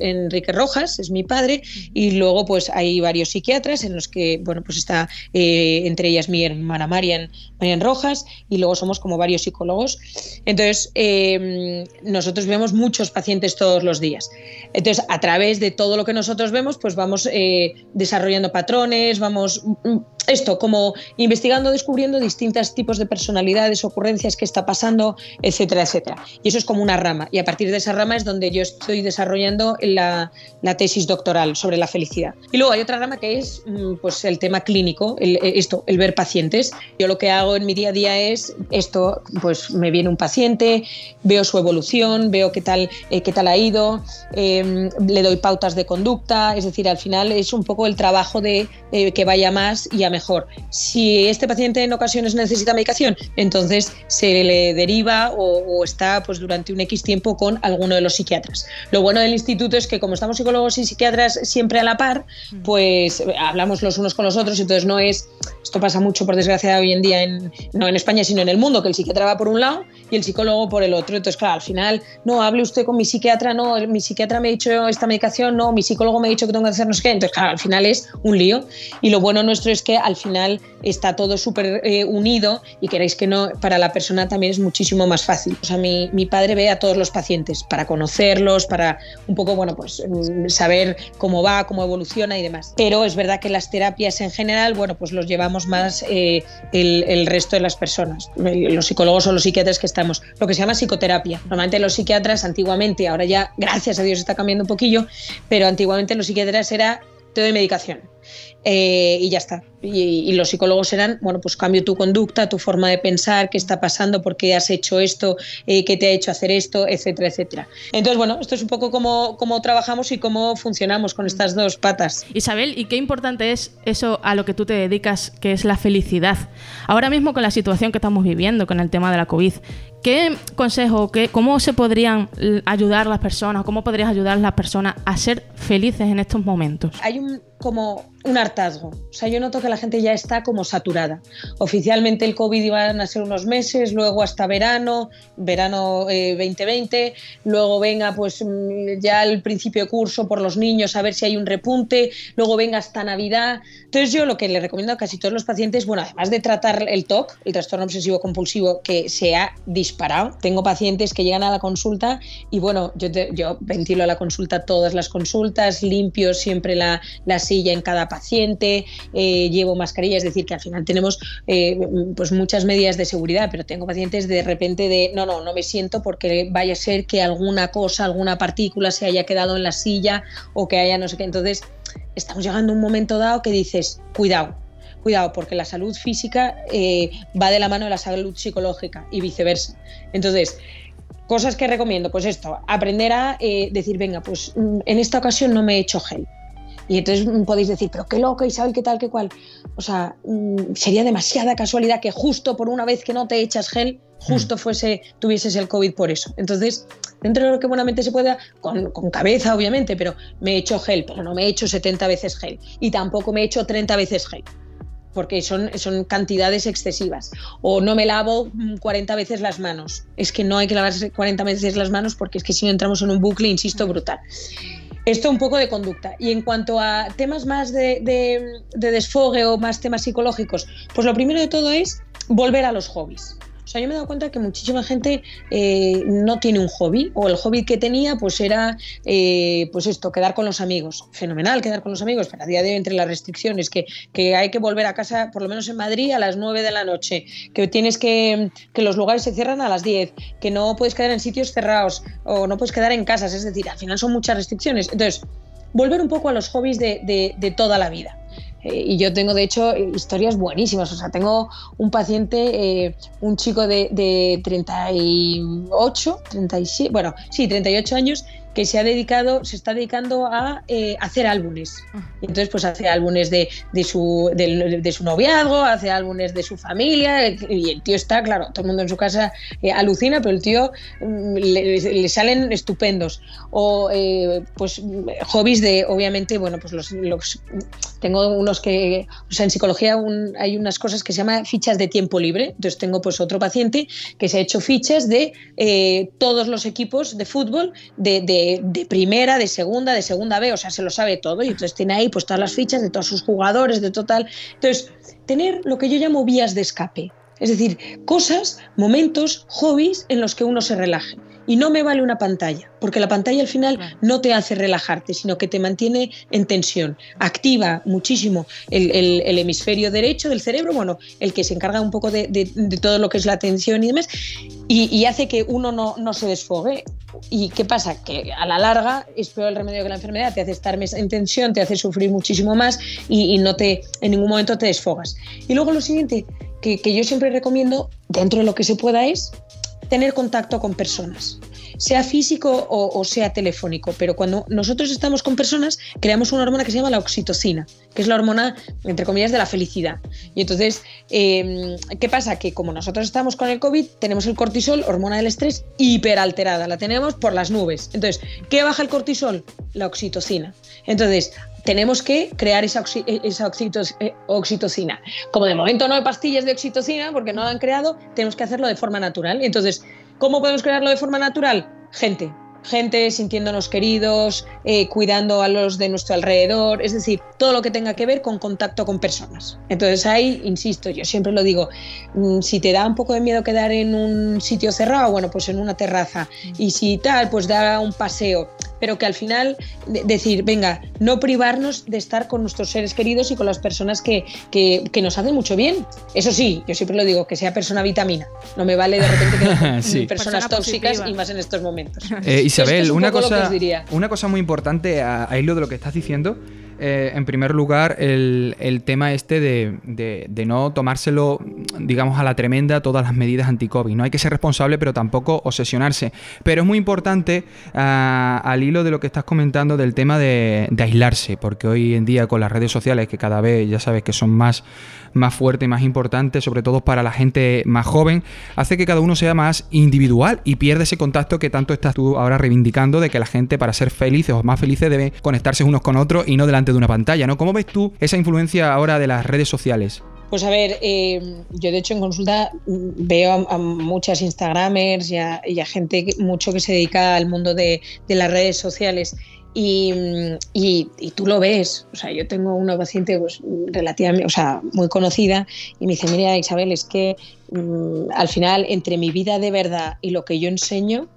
Enrique Rojas, es mi padre, y luego, pues hay varios psiquiatras en los que, bueno, pues está eh, entre ellas mi hermana Marian, Marian Rojas, y luego somos como varios psicólogos. Entonces, eh, nosotros vemos muchos pacientes todos los días. Entonces, a través de todo lo que nosotros vemos, pues vamos eh, desarrollando patrones, vamos mm, esto, como investigando, descubriendo distintos tipos de personalidades, ocurrencias que está pasando, etcétera, etcétera. Y eso es como una rama. Y a partir de esa rama es donde yo estoy desarrollando la, la tesis doctoral sobre la felicidad. Y luego hay otra rama que es mm, pues, el tema clínico, el, eh, esto, el ver pacientes. Yo lo que hago en mi día a día es esto, pues me viene un paciente, veo su evolución, veo qué tal, eh, qué tal ha ido, eh, le doy pautas de conducta, es decir, al final es un poco el trabajo de eh, que vaya más y a mejor. Si este paciente en ocasiones necesita medicación, entonces se le deriva o, o está pues, durante un X tiempo con alguno de los psiquiatras. Lo bueno del instituto es que como estamos psicólogos y psiquiatras siempre a la par, pues eh, hablamos los unos con los otros, entonces no es, esto pasa mucho por desgracia hoy en día, en, no en España sino en el mundo, que el psiquiatra va por un lado y el psicólogo por el otro. Entonces, claro, al final, no, hable usted con mi psiquiatra, no, mi psiquiatra me ha dicho esta medicación, no, mi psicólogo me ha dicho que tengo que hacer no sé qué. Entonces, claro, al final es un lío. Y lo bueno nuestro es que al final está todo súper eh, unido y queréis que no, para la persona también es muchísimo más fácil. O sea, mi, mi padre ve a todos los pacientes para conocerlos, para un poco, bueno, pues mm, saber cómo va, cómo evoluciona y demás. Pero es verdad que las terapias en general, bueno, pues los llevamos más eh, el, el resto de las personas, los psicólogos o los psiquiatras que estamos, lo que se llama psicoterapia. Normalmente los psiquiatras antiguamente, ahora ya gracias a Dios está cambiando un poquillo, pero antiguamente los psiquiatras era te doy medicación eh, y ya está. Y, y los psicólogos eran, bueno, pues cambio tu conducta, tu forma de pensar, qué está pasando, por qué has hecho esto, eh, qué te ha hecho hacer esto, etcétera, etcétera. Entonces, bueno, esto es un poco cómo, cómo trabajamos y cómo funcionamos con estas dos patas. Isabel, ¿y qué importante es eso a lo que tú te dedicas, que es la felicidad? Ahora mismo con la situación que estamos viviendo, con el tema de la COVID, ¿qué consejo, qué, cómo se podrían ayudar las personas, cómo podrías ayudar a las personas a ser felices en estos momentos? hay un como un hartazgo. O sea, yo noto que la gente ya está como saturada. Oficialmente el COVID iban a ser unos meses, luego hasta verano, verano eh, 2020, luego venga pues mm, ya el principio de curso por los niños a ver si hay un repunte, luego venga hasta Navidad. Entonces yo lo que le recomiendo a casi todos los pacientes, bueno, además de tratar el TOC, el trastorno obsesivo compulsivo, que se ha disparado, tengo pacientes que llegan a la consulta y bueno, yo, te- yo ventilo la consulta todas las consultas, limpio siempre la, la silla en cada paciente, eh, llevo mascarilla, es decir, que al final tenemos eh, pues muchas medidas de seguridad, pero tengo pacientes de repente de no, no, no me siento porque vaya a ser que alguna cosa, alguna partícula se haya quedado en la silla o que haya no sé qué. Entonces, estamos llegando a un momento dado que dices, cuidado, cuidado, porque la salud física eh, va de la mano de la salud psicológica y viceversa. Entonces, cosas que recomiendo, pues esto, aprender a decir, venga, pues mm, en esta ocasión no me he hecho gel. Y entonces mm, podéis decir, pero qué loco, Isabel, qué tal, qué cual. O sea, mm, sería demasiada casualidad que justo por una vez que no te echas gel, justo fuese, tuvieses el COVID por eso. Entonces, dentro de lo que buenamente se pueda, con, con cabeza obviamente, pero me he hecho gel, pero no me he hecho 70 veces gel. Y tampoco me he hecho 30 veces gel porque son, son cantidades excesivas. O no me lavo mm, 40 veces las manos. Es que no hay que lavarse 40 veces las manos porque es que si no entramos en un bucle, insisto, brutal. Esto un poco de conducta. Y en cuanto a temas más de, de- de desfogue o más temas psicológicos, pues lo primero de todo es volver a los hobbies. O sea, yo me he dado cuenta que muchísima gente eh, no tiene un hobby o el hobby que tenía pues era eh, pues esto, quedar con los amigos. Fenomenal quedar con los amigos, pero a día de hoy entre las restricciones que, que hay que volver a casa, por lo menos en Madrid, a las 9 de la noche, que tienes que, que los lugares se cierran a las 10, que no puedes quedar en sitios cerrados o no puedes quedar en casas, es decir, al final son muchas restricciones. Entonces, volver un poco a los hobbies de, de- de toda la vida. Eh, y yo tengo, de hecho, eh, historias buenísimas. O sea, tengo un paciente, eh, un chico de, de 38, 37, bueno, sí, 38 años, que se ha dedicado, se está dedicando a eh, hacer álbumes. Y entonces, pues hace álbumes de, de su, del- de, su noviazgo, hace álbumes de su familia, eh, y el tío está, claro, todo el mundo en su casa eh, alucina, pero el tío mm, le, le salen estupendos. O, eh, pues, hobbies de, obviamente, bueno, pues los, los- tengo unos que, o sea, en psicología un- hay unas cosas que se llaman fichas de tiempo libre. Entonces tengo pues otro paciente que se ha hecho fichas de eh, todos los equipos de fútbol de, de- de primera, de segunda, de segunda B, o sea, se lo sabe todo. Y entonces tiene ahí pues todas las fichas de todos sus jugadores, de total. Entonces, tener lo que yo llamo vías de escape. Es decir, cosas, momentos, hobbies en los que uno se relaje. Y no me vale una pantalla, porque la pantalla al final no te hace relajarte, sino que te mantiene en tensión. Activa muchísimo el, el- el hemisferio derecho del cerebro, bueno, el que se encarga un poco de, de- de todo lo que es la atención y demás, y, y hace que uno no, no se desfogue. ¿Y qué pasa? Que a la larga es peor el remedio que la enfermedad, te hace estar en tensión, te hace sufrir muchísimo más y, y no te, en ningún momento te desfogas. Y luego lo siguiente, que, que yo siempre recomiendo, dentro de lo que se pueda, es tener contacto con personas, sea físico o, o sea telefónico, pero cuando nosotros estamos con personas creamos una hormona que se llama la oxitocina, que es la hormona, entre comillas, de la felicidad. Y entonces, eh, ¿qué pasa? Que como nosotros estamos con el COVID, tenemos el cortisol, hormona del estrés, hiperalterada, la tenemos por las nubes. Entonces, ¿qué baja el cortisol? La oxitocina. Entonces, tenemos que crear esa, oxi- esa oxitos- eh, oxitocina. Como de momento no hay pastillas de oxitocina porque no la han creado, tenemos que hacerlo de forma natural. Entonces, ¿cómo podemos crearlo de forma natural? Gente. Gente sintiéndonos queridos, eh, cuidando a los de nuestro alrededor, es decir, todo lo que tenga que ver con contacto con personas. Entonces ahí, insisto, yo siempre lo digo, mm, si te da un poco de miedo quedar en un sitio cerrado, bueno, pues en una terraza. Y si tal, pues da un paseo. Pero que al final de- decir, venga, no privarnos de estar con nuestros seres queridos y con las personas que, que, que nos hacen mucho bien. Eso sí, yo siempre lo digo, que sea persona vitamina. No me vale de repente que Sí. personas Persona tóxicas positiva. y más en estos momentos. Eh, Isabel, Esto es un una, cosa, diría. una cosa muy importante a, a hilo de lo que estás diciendo. Eh, en primer lugar, el, tema este de no tomárselo, digamos, a la tremenda todas las medidas anti-COVID. No hay que ser responsable, pero tampoco obsesionarse. Pero es muy importante, ah, al hilo de lo que estás comentando, del tema de, de aislarse, porque hoy en día con las redes sociales, que cada vez ya sabes que son más, más fuertes, más importantes, sobre todo para la gente más joven, hace que cada uno sea más individual y pierde ese contacto que tanto estás tú ahora reivindicando de que la gente para ser felices o más felices debe conectarse unos con otros y no delante de una pantalla, ¿no? ¿Cómo ves tú esa influencia ahora de las redes sociales? Pues a ver, eh, yo de hecho en consulta veo a, muchas Instagramers y a, y gente mucho que se dedica al mundo de las redes sociales. Y, tú lo ves, o sea, yo tengo una paciente pues, relativamente, o sea, muy conocida y me dice, mira Isabel, es que mm, al final entre mi vida de verdad y lo que yo enseño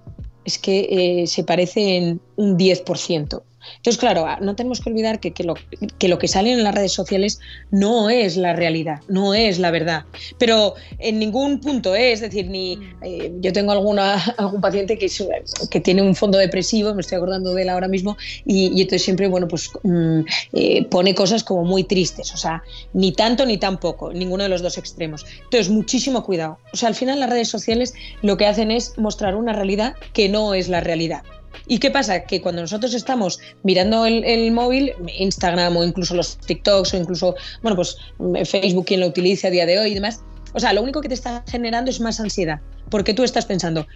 es que eh, se parece en un 10%. Entonces, claro, ah, no tenemos que olvidar que, que lo, que lo que sale en las redes sociales no es la realidad, no es la verdad. Pero en ningún punto es, es decir, ni eh, yo tengo alguna, algún paciente que, es- que tiene un fondo depresivo, me estoy acordando de él ahora mismo, y, y entonces siempre, bueno, pues mm, eh, pone cosas como muy tristes, o sea, ni tanto ni tampoco, ninguno de los dos extremos. Entonces, muchísimo cuidado. O sea, al final las redes sociales lo que hacen es mostrar una realidad que no es la realidad. ¿Y qué pasa? Que cuando nosotros estamos mirando el, móvil, Instagram o incluso los TikToks o incluso, bueno, pues mm, Facebook, quien lo utiliza a día de hoy y demás, o sea, lo único que te está generando es más ansiedad, porque tú estás pensando,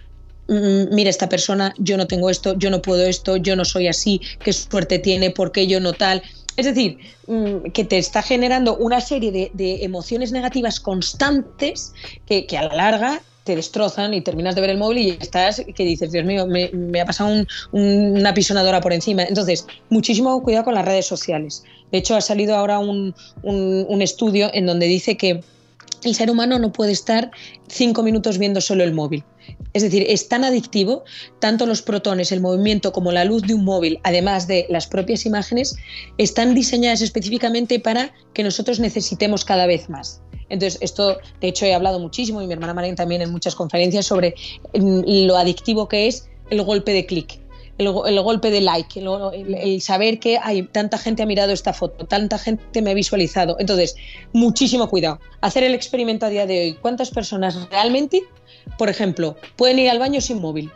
"Mm, mira esta persona, yo no tengo esto, yo no puedo esto, yo no soy así, qué suerte tiene, por qué yo no tal. Es decir, mm, que te está generando una serie de, emociones negativas constantes que a la larga te destrozan y terminas de ver el móvil y estás que dices, Dios mío, me, ha pasado un- un- una pisonadora por encima. Entonces, muchísimo cuidado con las redes sociales. De hecho, ha salido ahora un- un estudio en donde dice que el ser humano no puede estar cinco minutos viendo solo el móvil. Es decir, es tan adictivo, tanto los protones, el movimiento como la luz de un móvil, además de las propias imágenes, están diseñadas específicamente para que nosotros necesitemos cada vez más. Entonces, esto, de hecho, he hablado muchísimo y mi hermana Marín también en muchas conferencias sobre mm, lo adictivo que es el golpe de clic. El, el golpe de like, el, el- el saber que hay tanta gente ha mirado esta foto, tanta gente me ha visualizado. Entonces, muchísimo cuidado. Hacer el experimento a día de hoy. ¿Cuántas personas realmente, por ejemplo, pueden ir al baño sin móvil?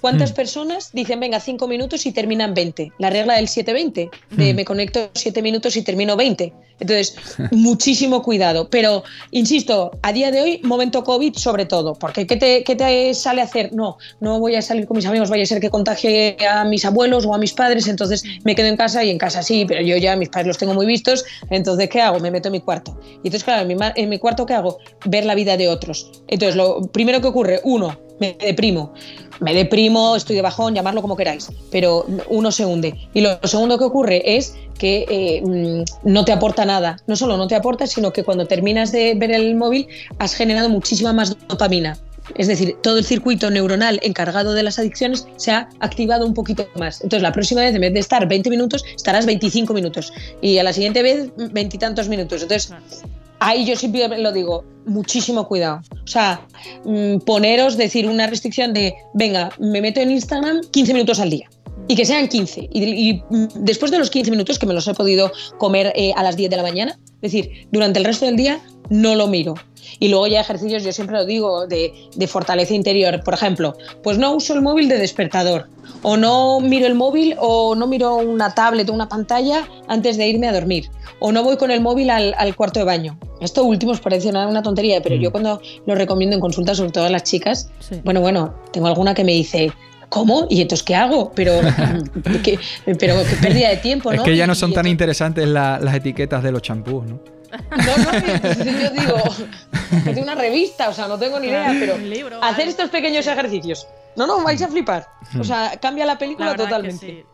¿Cuántas Mm. personas dicen, venga, cinco minutos y terminan 20? La regla del 7-20, de Mm. me conecto 7 minutos y termino 20. Entonces, muchísimo cuidado. Pero, insisto, a día de hoy, momento COVID sobre todo, porque ¿qué te, qué te sale a hacer? No, no voy a salir con mis amigos, vaya a ser que contagie a mis abuelos o a mis padres, entonces me quedo en casa y en casa sí, pero yo ya mis padres los tengo muy vistos, entonces ¿qué hago? Me meto en mi cuarto. Y entonces, claro, en mi, en mi cuarto, ¿qué hago? Ver la vida de otros. Entonces, lo primero que ocurre, uno, me deprimo. Me deprimo, estoy de bajón, llamarlo como queráis, pero uno se hunde. Y lo segundo que ocurre es que eh, mm, no te aporta nada. No solo no te aporta, sino que cuando terminas de ver el móvil has generado muchísima más dopamina. Es decir, todo el circuito neuronal encargado de las adicciones se ha activado un poquito más. Entonces, la próxima vez, en vez de estar 20 minutos, estarás 25 minutos. Y a la siguiente vez, veintitantos minutos. Entonces, ahí yo siempre lo digo, muchísimo cuidado. O sea, mm, poneros, decir, una restricción de, venga, me meto en Instagram 15 minutos al día. Y que sean 15. Y, mm, después de los 15 minutos, que me los he podido comer eh, a las 10 de la mañana, es decir, durante el resto del día no lo miro. Y luego ya ejercicios, yo siempre lo digo, de, de fortaleza interior. Por ejemplo, pues no uso el móvil de despertador. O no miro el móvil o no miro una tablet o una pantalla antes de irme a dormir. O no voy con el móvil al, al cuarto de baño. Esto último os parece una, una tontería, pero yo cuando lo recomiendo en consulta, sobre todo a las chicas, Sí. bueno, bueno, tengo alguna que me dice, ¿cómo? ¿Y entonces qué hago? Pero, ¿qué, pero qué pérdida de tiempo, ¿no? Es que ya no son y tan entonces- interesantes la- las etiquetas de los champús, ¿no? No, no, yo digo, es de una revista, o sea, no tengo ni idea, pero libro, hacer estos pequeños ejercicios. No, no, vais a flipar. O sea, cambia la La película verdad totalmente.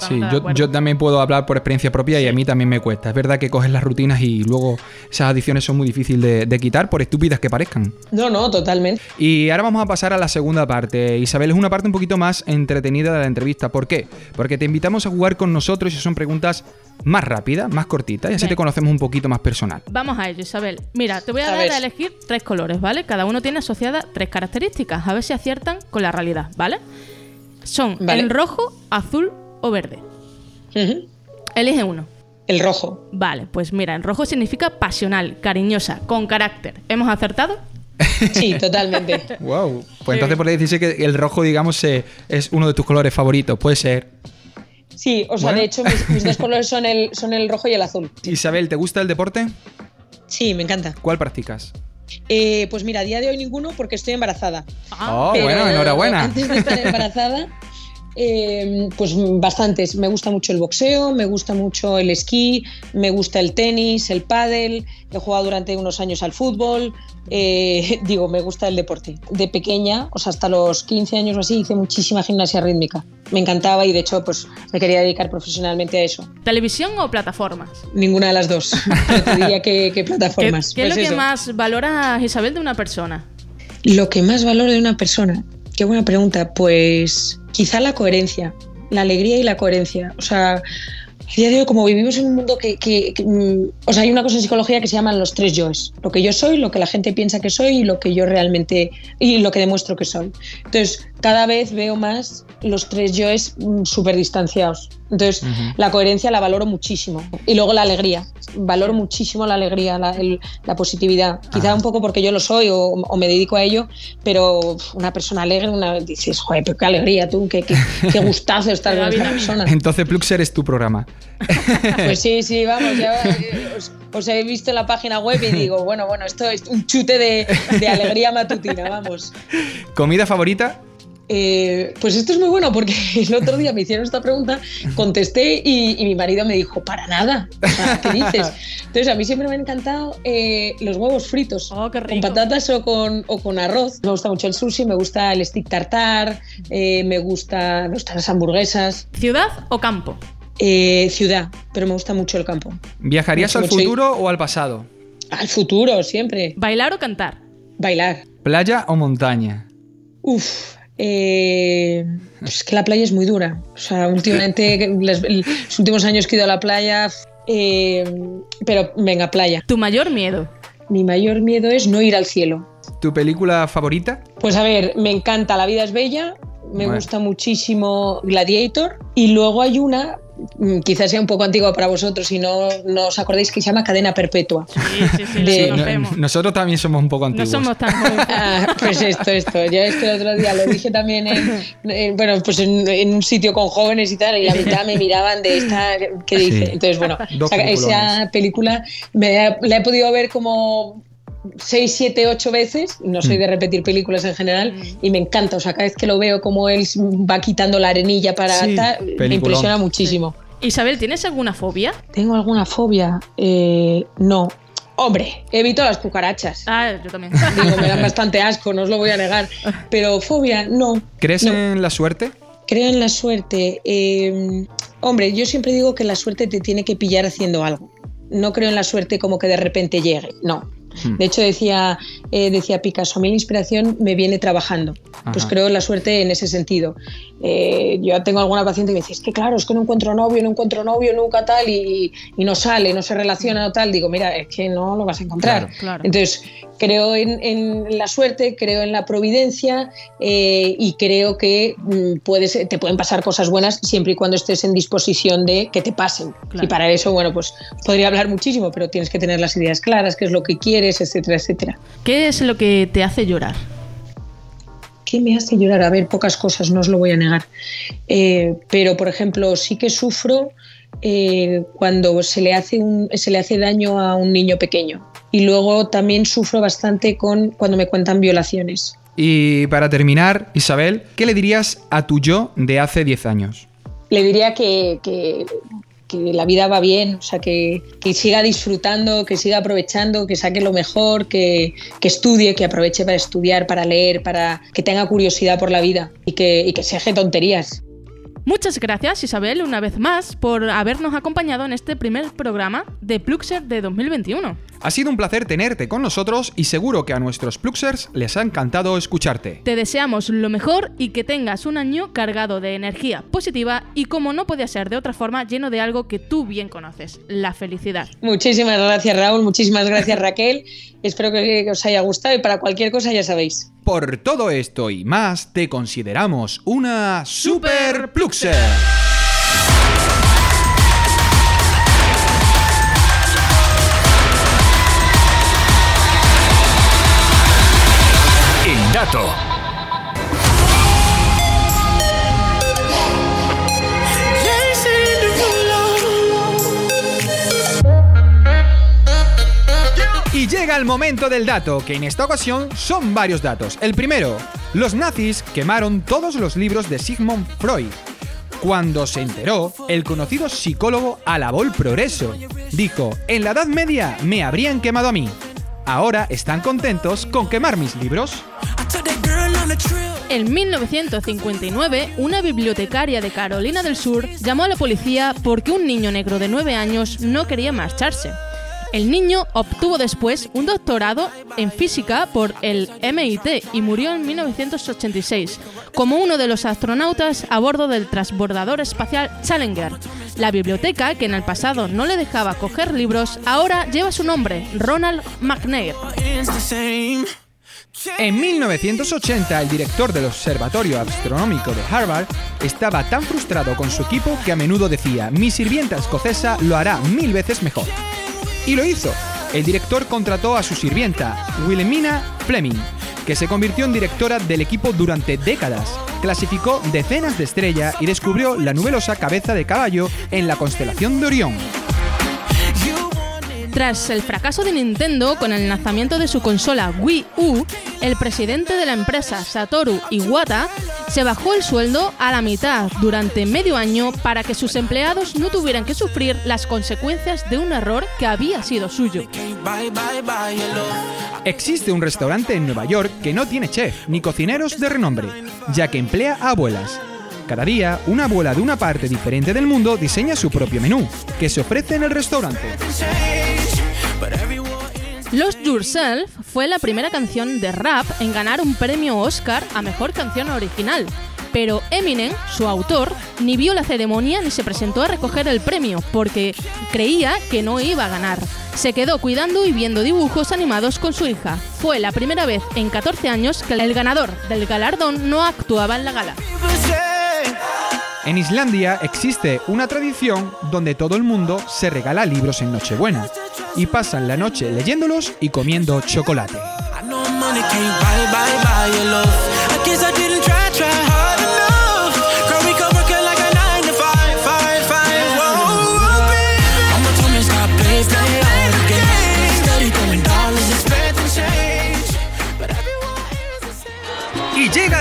Sí. De yo, también puedo hablar por experiencia propia y a mí también me cuesta. Es verdad que coges las rutinas y luego esas adicciones son muy difíciles de, de quitar, por estúpidas que parezcan. No, no, totalmente. Y ahora vamos a pasar a la segunda parte. Isabel, es una parte un poquito más entretenida de la entrevista. ¿Por qué? Porque te invitamos a jugar con nosotros y son preguntas más rápidas, más cortitas y así te conocemos un poquito más personal. Vamos a ello, Isabel. Mira, te voy a, A dar ver. a elegir tres colores, ¿vale? Cada uno tiene asociadas tres características. A ver si aciertan con la realidad, ¿vale? Son Vale. el rojo, azul o verde. Elige uno. El rojo. Vale, pues mira, el rojo significa pasional, cariñosa, con carácter. ¿Hemos acertado? Sí, totalmente. Wow. Pues entonces por ahí decirse que el rojo, digamos, eh, es uno de tus colores favoritos. Puede ser. Sí, o sea, Bueno. de hecho, mis, mis dos colores son el, son el rojo y el azul. Isabel, ¿te gusta el deporte? Sí, me encanta. ¿Cuál practicas? Eh, pues mira, a día de hoy ninguno porque estoy embarazada. Oh, Pero bueno, enhorabuena. Antes de estar embarazada, eh, pues bastantes. Me gusta mucho el boxeo, me gusta mucho el esquí, me gusta el tenis, el pádel. He jugado durante unos años al fútbol. eh, digo, me gusta el deporte. De pequeña, o sea, hasta los 15 años o así, hice muchísima gimnasia rítmica. Me encantaba y de hecho, pues me quería dedicar profesionalmente a eso. ¿Televisión o plataformas? Ninguna de las dos. Pero te diría que, que ¿Qué, plataformas. qué es Pues lo que más valora Isabel de una persona? Lo que más valoro de una persona. Qué buena pregunta. Pues quizá la coherencia, la alegría y la coherencia. O sea, a día de hoy, como vivimos en un mundo que, que- que, mm, o sea, hay una cosa en psicología que se llaman los tres yoes. Lo que yo soy, lo que la gente piensa que soy y lo que yo realmente, y lo que demuestro que soy. Entonces, cada vez veo más los tres yoes súper distanciados. Entonces, Ujú. la coherencia la valoro muchísimo. Y luego la alegría. Valoro muchísimo la alegría, la, el- la positividad. Quizá Ah. un poco porque yo lo soy o, o me dedico a ello, pero una persona alegre, una, dices, joder, pero qué alegría tú, qué, qué, qué gustazo estar con esta persona. Entonces Pluxer es tu programa. Pues sí, sí, vamos, ya os, os he visto en la página web y digo, bueno, bueno, esto es un chute de, de alegría matutina, vamos. ¿Comida favorita? Eh, pues esto es muy bueno porque el otro día me hicieron esta pregunta, contesté y, y mi marido me dijo, para nada, O sea, ¿qué dices? Entonces a mí siempre me han encantado eh, los huevos fritos, Oh, qué con patatas o con, o con arroz. Me gusta mucho el sushi, me gusta el stick tartar, eh, me, gusta, me gustan las hamburguesas. ¿Ciudad o campo? Eh, ciudad, pero me gusta mucho el campo. ¿Viajarías al futuro o al pasado? Al futuro, siempre. ¿Bailar o cantar? Bailar. ¿Playa o montaña? Uf, eh, es que la playa es muy dura. O sea, últimamente, los últimos años que he ido a la playa, eh, pero venga, playa. ¿Tu mayor miedo? Mi mayor miedo es no ir al cielo. ¿Tu película favorita? Pues a ver, me encanta La vida es bella, me Bueno. gusta muchísimo Gladiator y luego hay una, quizás sea un poco antigua para vosotros y no, no os acordáis, que se llama Cadena Perpetua. Sí, sí, sí, De- lo No- conocemos. nosotros también somos un poco No antiguos. somos tan jóvenes. Ah, pues esto, esto. Yo es que el otro día lo dije también en, en- bueno, pues en, en un sitio con jóvenes y tal, y la mitad me miraban de esta que dice. Sí. Entonces, bueno, esa película me, la he podido ver como 6, 7, 8 veces, no soy Mm. de repetir películas en general, y me encanta, o sea, cada vez que lo veo como él va quitando la arenilla para Sí, me impresiona muchísimo. Isabel, ¿tienes alguna fobia? ¿Tengo alguna fobia? Eh, no. Hombre, evito las cucarachas. Ah, yo también. Digo, me dan bastante asco, no os lo voy a negar. Pero fobia, no. ¿Crees No. en la suerte? Creo en la suerte. Eh, hombre, yo siempre digo que la suerte te tiene que pillar haciendo algo. No creo en la suerte como que de repente llegue, no. Hmm. De hecho, decía, eh, decía Picasso, a mí la inspiración me viene trabajando. Pues creo la suerte en ese sentido. Eh, yo tengo alguna paciente que me dice, es que claro, es que no encuentro novio, no encuentro novio nunca tal, y, y no sale, no se relaciona o tal. Digo, mira, es que no lo vas a encontrar. Claro, claro. Entonces, creo en, en la suerte, creo en la providencia eh, y creo que mm, puedes, te pueden pasar cosas buenas siempre y cuando estés en disposición de que te pasen. Claro. Y para eso, bueno, pues podría hablar muchísimo, pero tienes que tener las ideas claras, qué es lo que quieres, etcétera, etcétera. ¿Qué es lo que te hace llorar? ¿Qué me hace llorar? A ver, pocas cosas, no os lo voy a negar. Eh, pero, por ejemplo, sí que sufro eh, cuando se le, hace un, se le hace daño a un niño pequeño. Y luego también sufro bastante con cuando me cuentan violaciones. Y para terminar, Isabel, ¿qué le dirías a tu yo de hace 10 años? Le diría que, que- que la vida va bien, o sea, que, que siga disfrutando, que siga aprovechando, que saque lo mejor, que, que estudie, que aproveche para estudiar, para leer, para que tenga curiosidad por la vida y que, y que se deje tonterías. Muchas gracias Isabel una vez más por habernos acompañado en este primer programa de Pluxer de 2021. Ha sido un placer tenerte con nosotros y seguro que a nuestros Pluxers les ha encantado escucharte. Te deseamos lo mejor y que tengas un año cargado de energía positiva y como no podía ser de otra forma, lleno de algo que tú bien conoces, la felicidad. Muchísimas gracias Raúl, muchísimas gracias Raquel. Espero que os haya gustado y para cualquier cosa ya sabéis. Por todo esto y más, te consideramos una Super Pluxer. Dato. Llega el momento del dato, que en esta ocasión son varios datos. El primero, los nazis quemaron todos los libros de Sigmund Freud. Cuando se enteró, el conocido psicólogo alabó el progreso. Dijo, en la Edad Media me habrían quemado a mí. Ahora están contentos con quemar mis libros. En 1959, una bibliotecaria de Carolina del Sur llamó a la policía porque un niño negro de 9 años no quería marcharse. El niño obtuvo después un doctorado en física por el MIT y murió en 1986 como uno de los astronautas a bordo del transbordador espacial Challenger. La biblioteca, que en el pasado no le dejaba coger libros, ahora lleva su nombre, Ronald McNair. En 1980, el director del Observatorio Astronómico de Harvard estaba tan frustrado con su equipo que a menudo decía, mi sirvienta escocesa lo hará mil veces mejor. Y lo hizo. El director contrató a su sirvienta, Wilhelmina Fleming, que se convirtió en directora del equipo durante décadas. Clasificó decenas de estrellas y descubrió la nubelosa cabeza de caballo en la constelación de Orión. Tras el fracaso de Nintendo con el lanzamiento de su consola Wii U, el presidente de la empresa Satoru Iwata se bajó el sueldo a la mitad durante medio año para que sus empleados no tuvieran que sufrir las consecuencias de un error que había sido suyo. Existe un restaurante en Nueva York que no tiene chef ni cocineros de renombre, ya que emplea abuelas. Cada día, una abuela de una parte diferente del mundo diseña su propio menú, que se ofrece en el restaurante. Lost Yourself fue la primera canción de rap en ganar un premio Oscar a Mejor Canción Original. Pero Eminem, su autor, ni vio la ceremonia ni se presentó a recoger el premio porque creía que no iba a ganar. Se quedó cuidando y viendo dibujos animados con su hija. Fue la primera vez en 14 años que el ganador del galardón no actuaba en la gala. En Islandia existe una tradición donde todo el mundo se regala libros en Nochebuena y pasan la noche leyéndolos y comiendo chocolate.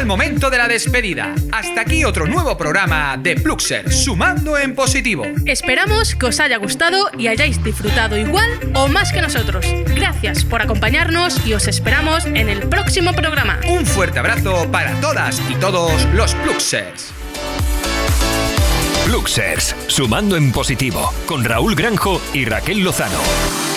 El momento de la despedida. Hasta aquí otro nuevo programa de Pluxer, sumando en positivo. Esperamos que os haya gustado y hayáis disfrutado igual o más que nosotros. Gracias por acompañarnos y os esperamos en el próximo programa. Un fuerte abrazo para todas y todos los Pluxers. Luxers, sumando en positivo, con Raúl Granjo y Raquel Lozano.